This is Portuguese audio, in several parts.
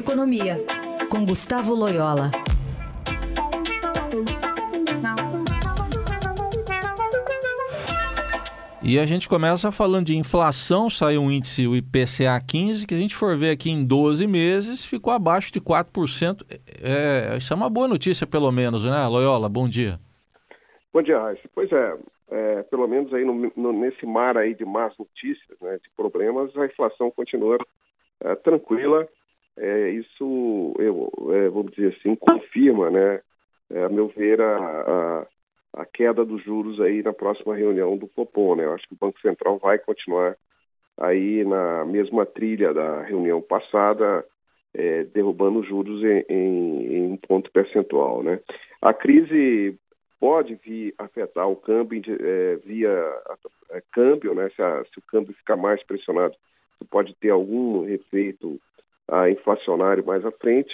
Economia, com Gustavo Loyola. E a gente começa falando de inflação, saiu um índice, o IPCA 15, que a gente for ver aqui em 12 meses, ficou abaixo de 4%. É, isso é uma boa notícia, pelo menos, né, Loyola? Bom dia. Bom dia, Raíssa. Pois é, é, pelo menos aí no, no, nesse mar aí de más notícias, né, de problemas, a inflação continua é, tranquila. É, isso, eu, é, vamos dizer assim, confirma, né, é, a meu ver, a, a a queda dos juros aí na próxima reunião do Copom, né? Eu acho que o Banco Central vai continuar aí na mesma trilha da reunião passada, é, derrubando os juros em, em, em, um ponto percentual, né? A crise pode vir afetar o câmbio é, via é, câmbio, né? Se, a, se, o câmbio ficar mais pressionado, pode ter algum efeito inflacionário mais à frente,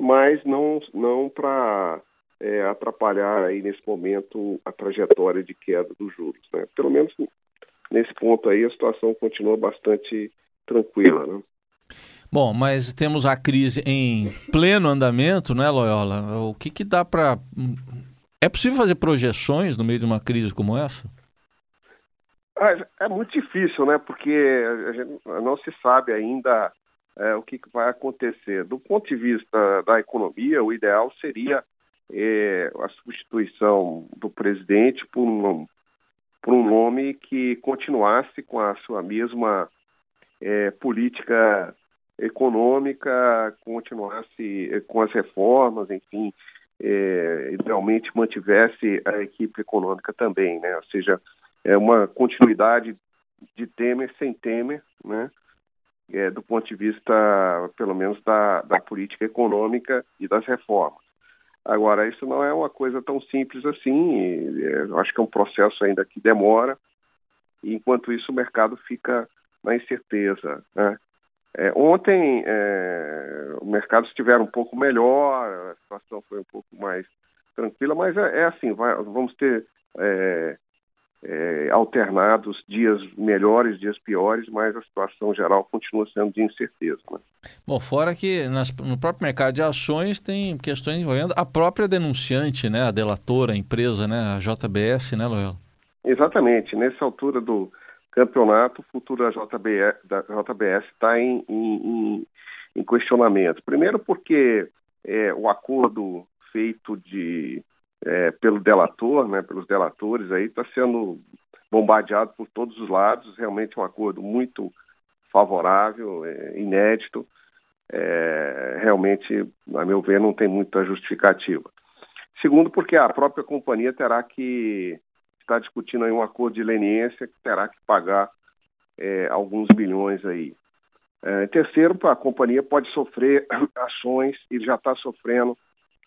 mas não não para é, atrapalhar aí nesse momento a trajetória de queda dos juros. Né? Pelo menos nesse ponto aí a situação continua bastante tranquila. Né? Bom, mas temos a crise em pleno andamento, né, Loyola? O que, que dá para. É possível fazer projeções no meio de uma crise como essa? Ah, é muito difícil, né? Porque gente, não se sabe ainda é, o que, vai acontecer. Do ponto de vista da economia, o ideal seria é, a substituição do presidente por um, por um nome que continuasse com a sua mesma é, política econômica, continuasse é, com as reformas, enfim, é, idealmente mantivesse a equipe econômica também, né? Ou seja, é uma continuidade de Temer sem Temer, né? É, do ponto de vista, pelo menos, da, da política econômica e das reformas. Agora, isso não é uma coisa tão simples assim, é, eu acho que é um processo ainda que demora, e enquanto isso o mercado fica na incerteza. Né? É, ontem é, o mercado estiver um pouco melhor, a situação foi um pouco mais tranquila, mas é, é assim, vai, vamos ter é, alternados, dias melhores, dias piores, mas a situação geral continua sendo de incerteza. Né? Bom, fora que nas, no próprio mercado de ações tem questões envolvendo a própria denunciante, né, a delatora, a empresa, né, a JBS, né, Loyola? Exatamente. Nessa altura do campeonato, o futuro da JBS da JBS está em, em, em, questionamento. Primeiro porque é, o acordo feito de é, pelo delator, né, pelos delatores aí, está sendo bombardeado por todos os lados. Realmente um acordo muito favorável, é, inédito. É, realmente, a meu ver, não tem muita justificativa. Segundo, porque a própria companhia terá que estar discutindo aí um acordo de leniência que terá que pagar é, alguns bilhões aí. É, terceiro, a companhia pode sofrer ações e já está sofrendo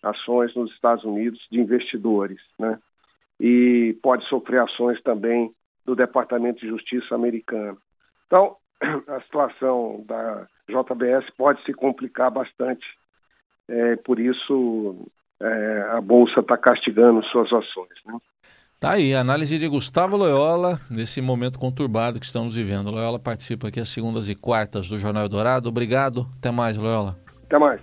ações nos Estados Unidos de investidores, né? E pode sofrer ações também do Departamento de Justiça americano. Então, a situação da JBS pode se complicar bastante. É, por isso, é, a Bolsa está castigando suas ações. Né? Tá aí, análise de Gustavo Loyola nesse momento conturbado que estamos vivendo. Loyola participa aqui às segundas e quartas do Jornal Dourado. Obrigado. Até mais, Loyola. Até mais.